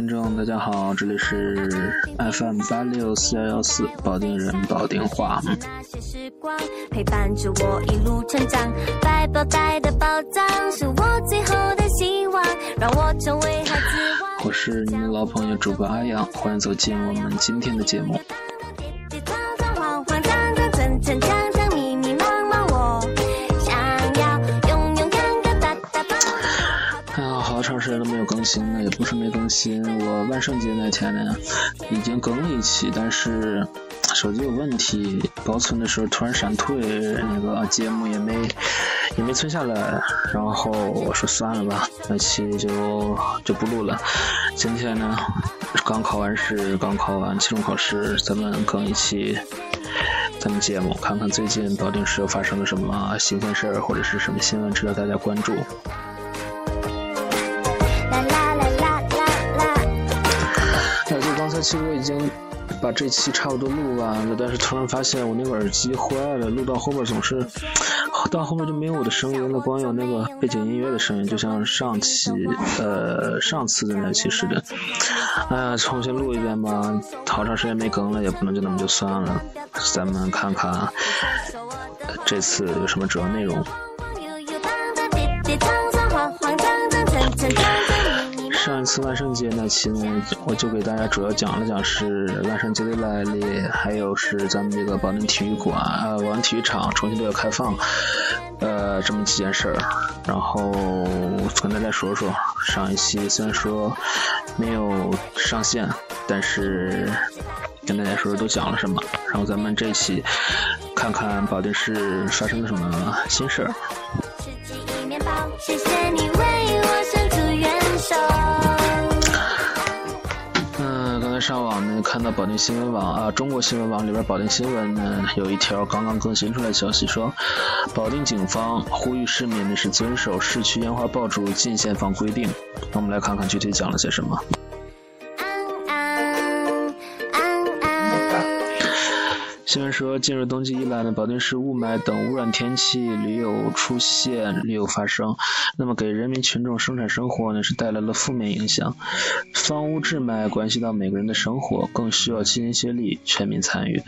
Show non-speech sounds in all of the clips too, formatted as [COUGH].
听众，大家好，这里是 FM 八六四幺幺四保定人保定话。陪伴着我一路成长，百宝袋的宝藏是我最后的希望，让我成为孩子王。我是你们的老朋友主播阿阳，欢迎走进我们今天的节目。更新了，也不是没更新。我万圣节那天呢，已经更了一期，但是手机有问题，保存的时候突然闪退，那个节目也没也没存下来。然后我说算了吧，那期就就不录了。今天呢，刚考完试，刚考完期中考试，咱们更一期咱们节目，看看最近保定市又发生了什么新鲜事儿，或者是什么新闻值得大家关注。其实我已经把这期差不多录完了，但是突然发现我那个耳机坏了，录到后边总是到后面就没有我的声音了，光有那个背景音乐的声音，就像上期呃上次的那期似的。哎呀，重新录一遍吧，好长时间没更了，也不能就那么就算了。咱们看看这次有什么主要内容。上一次万圣节那期呢，我就给大家主要讲了讲是万圣节的来历，还有是咱们这个保定体育馆、呃保定体育场重新都要开放，呃这么几件事儿。然后跟大家说说上一期虽然说没有上线，但是跟大家说说都讲了什么。然后咱们这一期看看保定市发生了什么新事儿。上网呢，看到保定新闻网啊，中国新闻网里边保定新闻呢有一条刚刚更新出来消息，说保定警方呼吁市民呢是遵守市区烟花爆竹禁限放规定。那我们来看看具体讲了些什么。新闻说，进入冬季以来呢，保定市雾霾等污染天气屡有出现，屡有发生，那么给人民群众生产生活呢是带来了负面影响。防污治霾关系到每个人的生活，更需要齐心协力、全民参与。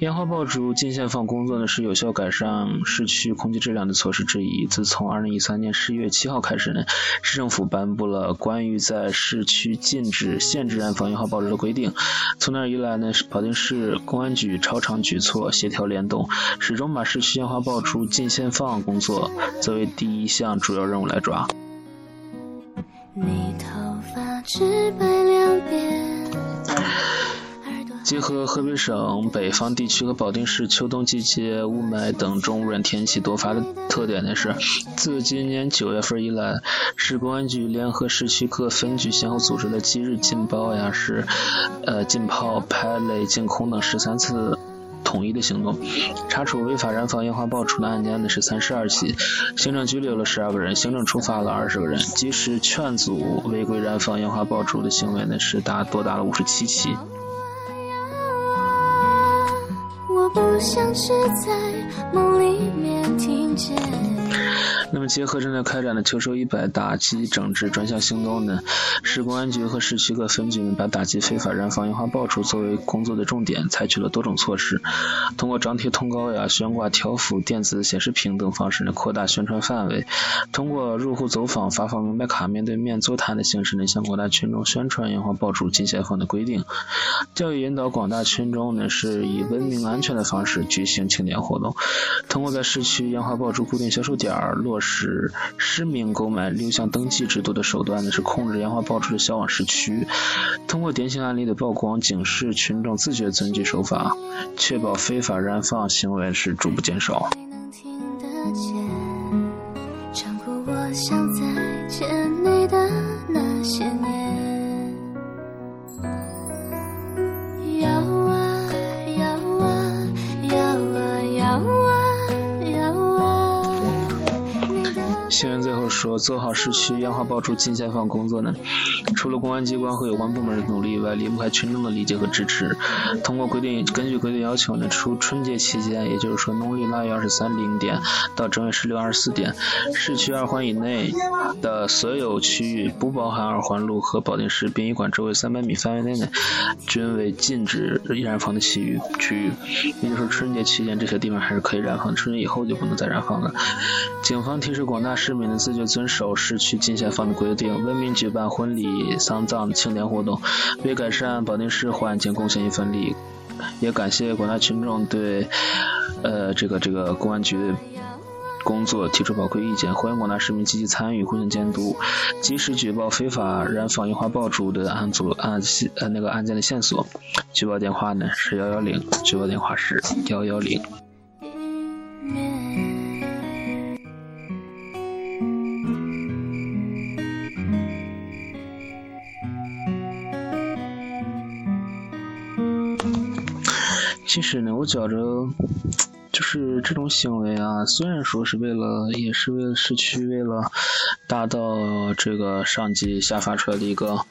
烟花爆竹禁限放工作呢是有效改善市区空气质量的措施之一。自从二零一三年十一月七号开始呢，市政府颁布了关于在市区禁止、限制燃放烟花爆竹的规定。从那以来呢，保定市公安局超常举措协调联动，始终把市区烟花爆竹禁限放工作作为第一项主要任务来抓。结合河北省北方地区和保定市秋冬季节雾霾等重污染天气多发的特点呢，是自今年九月份以来，市公安局联合市区各分局先后组织了七日禁爆呀、是呃禁炮、排雷、禁空等十三次。统一的行动，查处违法燃放烟花爆竹的案件呢是三十二起，行政拘留了十二个人，行政处罚了二十个人，及时劝阻违规燃放烟花爆竹的行为呢是达多达了五十七起。我不想是在梦里面听见。那么，结合正在开展的“秋收一百”打击整治专项行动呢，市公安局和市区各分局呢把打击非法燃放烟花爆竹作为工作的重点，采取了多种措施，通过张贴通告呀、悬挂条幅、电子显示屏等方式呢，扩大宣传范围；通过入户走访、发放明白卡、面对面座谈的形式呢，向广大群众宣传烟花爆竹禁限放的规定，教育引导广大群众呢，是以文明安全的方式举行庆典活动，通过在市区烟花爆竹固定销售点落。使实名购买六项登记制度的手段呢，是控制烟花爆竹的销往市区。通过典型案例的曝光，警示群众自觉遵纪守法，确保非法燃放行为是逐步减少。做好市区烟花爆竹禁限放工作呢，除了公安机关和有关部门的努力以外，离不开群众的理解和支持。通过规定，根据规定要求呢，除春节期间，也就是说农历腊月二十三零点到正月十六二十四点，市区二环以内的所有区域，不包含二环路和保定市殡仪馆周围三百米范围内呢，均为禁止燃放的区域区域。也就是说，春节期间这些地方还是可以燃放，春节以后就不能再燃放了。警方提示广大市民呢，自觉遵守市区禁限放的规定，文明举办婚礼、丧葬、庆典活动，为改善保定市环境贡献一份力。也感谢广大群众对呃这个这个公安局工作提出宝贵意见，欢迎广大市民积极参与、互相监督，及时举报非法燃放烟花爆竹的案组案呃那个案件的线索。举报电话呢是幺幺零，举报电话是幺幺零。其实呢，我觉着，就是这种行为啊，虽然说是为了，也是为了市区，为了达到这个上级下发出来的一个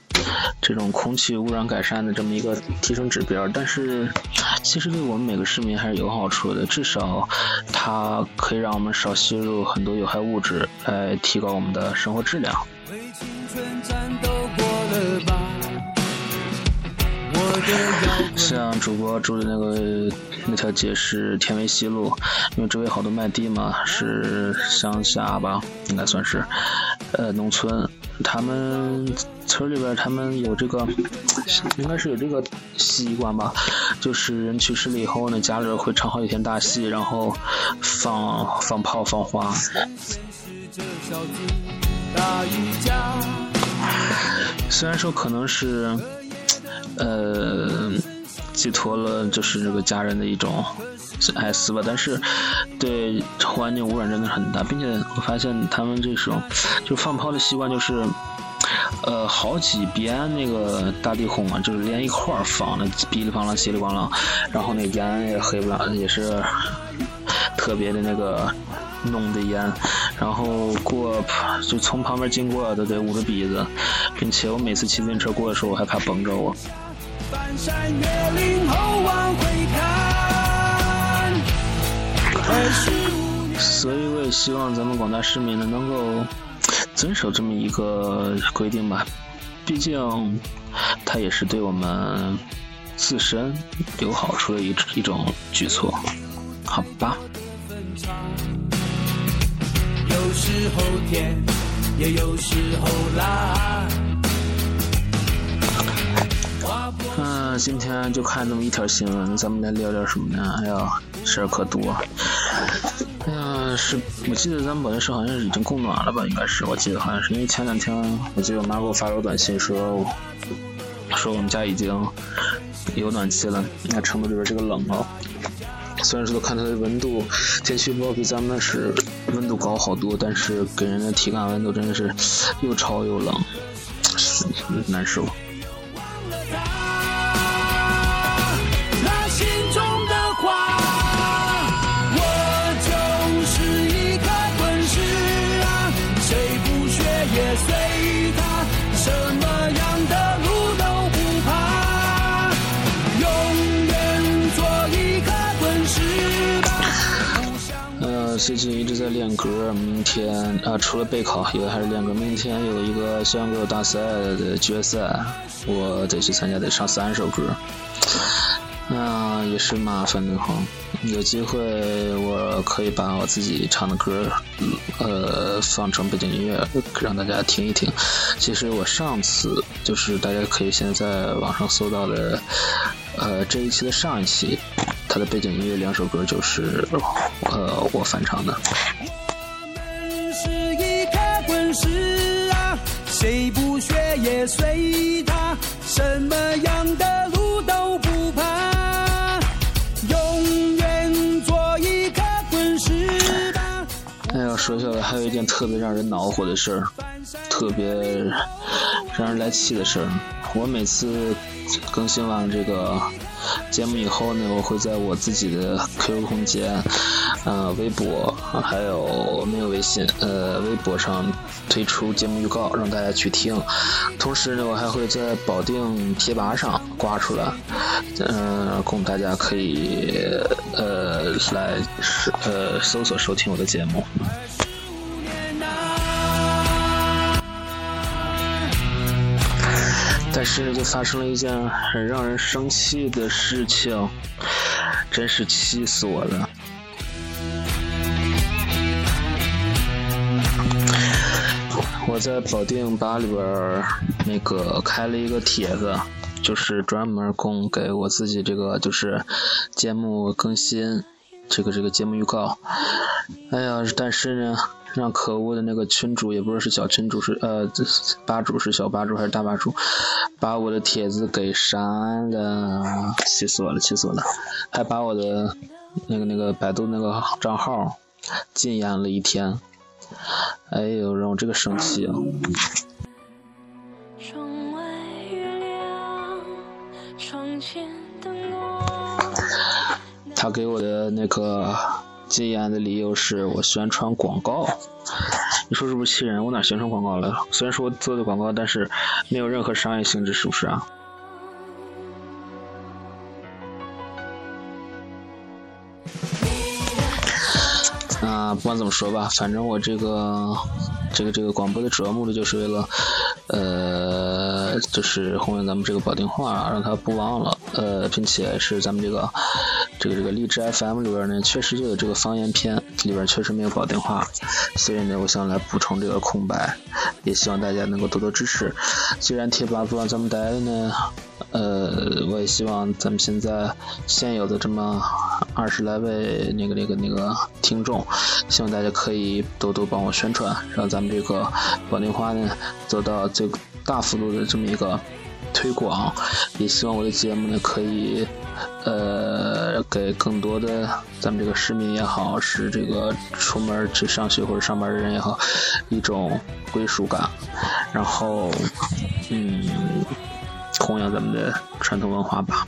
这种空气污染改善的这么一个提升指标，但是其实对我们每个市民还是有好处的，至少它可以让我们少吸入很多有害物质，来提高我们的生活质量。为青春战斗 [LAUGHS] 像主播住的那个那条街是天威西路，因为周围好多卖地嘛，是乡下吧，应该算是，呃，农村。他们村里边他们有这个，应该是有这个习惯吧，就是人去世了以后呢，家里会唱好几天大戏，然后放放炮放花。[LAUGHS] 虽然说可能是。寄托了就是这个家人的一种哀思吧，但是对环境污染真的很大，并且我发现他们这种就放炮的习惯就是，呃，好几边那个大地红啊，就是连一块儿放，的噼里啪啦、稀里咣啷，然后那烟也黑不拉，也是特别的那个浓的烟，然后过就从旁边经过都得捂着鼻子，并且我每次骑自行车过的时候，我还怕崩着我。翻山越岭后往回看所以我也希望咱们广大市民呢能够遵守这么一个规定吧，毕竟它也是对我们自身有好处的一一种举措，好吧。有时候甜，也有时候辣。嗯，今天就看这么一条新闻，咱们来聊聊什么呢？哎呀，事儿可多。哎呀，是我记得咱们保定市好像是已经供暖了吧？应该是，我记得好像是，因为前两天我记得我妈给我发了个短信说，说我们家已经有暖气了。那成都这边这个冷啊，虽然说看它的。温度，天气预报比咱们是温度高好多，但是给人的。体感温度真的。是又潮又冷，难受。最近一直在练歌，明天啊，除了备考，有的还是练歌。明天有一个校园歌大赛的决赛，我得去参加，得唱三首歌，那也是麻烦的哈。有机会我可以把我自己唱的歌，呃，放成背景音乐，让大家听一听。其实我上次就是大家可以现在网上搜到的，呃，这一期的上一期。它的背景音乐两首歌就是呃我翻唱的。谁不学也随他，什么样的路都不怕，永远做一颗滚石吧。哎呀，说起来还有一件特别让人恼火的事儿，特别让人来气的事儿。我每次更新完这个节目以后呢，我会在我自己的 QQ 空间、呃微博还有没有微信呃微博上推出节目预告，让大家去听。同时呢，我还会在保定贴吧上挂出来，嗯，供大家可以呃来呃搜索收听我的节目。但是就发生了一件很让人生气的事情，真是气死我了！我在保定吧里边那个开了一个帖子，就是专门供给我自己这个就是节目更新，这个这个节目预告。哎呀，但是呢。让可恶的那个群主也不知道是小群主是呃吧主是小吧主还是大吧主，把我的帖子给删了，气死我了，气死我了！还把我的那个那个百度那个账号禁言了一天，哎呦，让我这个生气啊！他给我的那个。禁言的理由是我宣传广告，你说是不是气人？我哪宣传广告了？虽然说我做的广告，但是没有任何商业性质，是不是啊？啊，不管怎么说吧，反正我这个这个这个广播的主要目的就是为了，呃，就是弘扬咱们这个保定话，让他不忘了，呃，并且是咱们这个。这个这个荔枝 FM 里边呢，确实就有这个方言片，里边确实没有保定话，所以呢，我想来补充这个空白，也希望大家能够多多支持。虽然贴吧不让咱们待了呢，呃，我也希望咱们现在现有的这么二十来位那个那个那个听众，希望大家可以多多帮我宣传，让咱们这个保定花呢走到最大幅度的这么一个推广，也希望我的节目呢可以。呃，给更多的咱们这个市民也好，是这个出门去上学或者上班的人也好，一种归属感，然后，嗯，弘扬咱们的传统文化吧。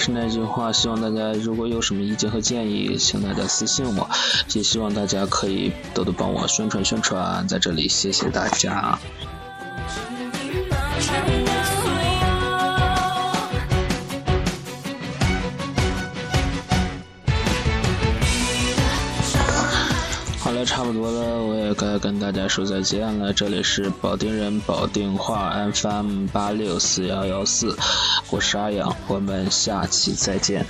是那句话，希望大家如果有什么意见和建议，请大家私信我。也希望大家可以多多帮我宣传宣传，在这里谢谢大家。差不多了，我也该跟大家说再见了。这里是保定人保定话 FM 八六四幺幺四。我是阿阳，我们下期再见。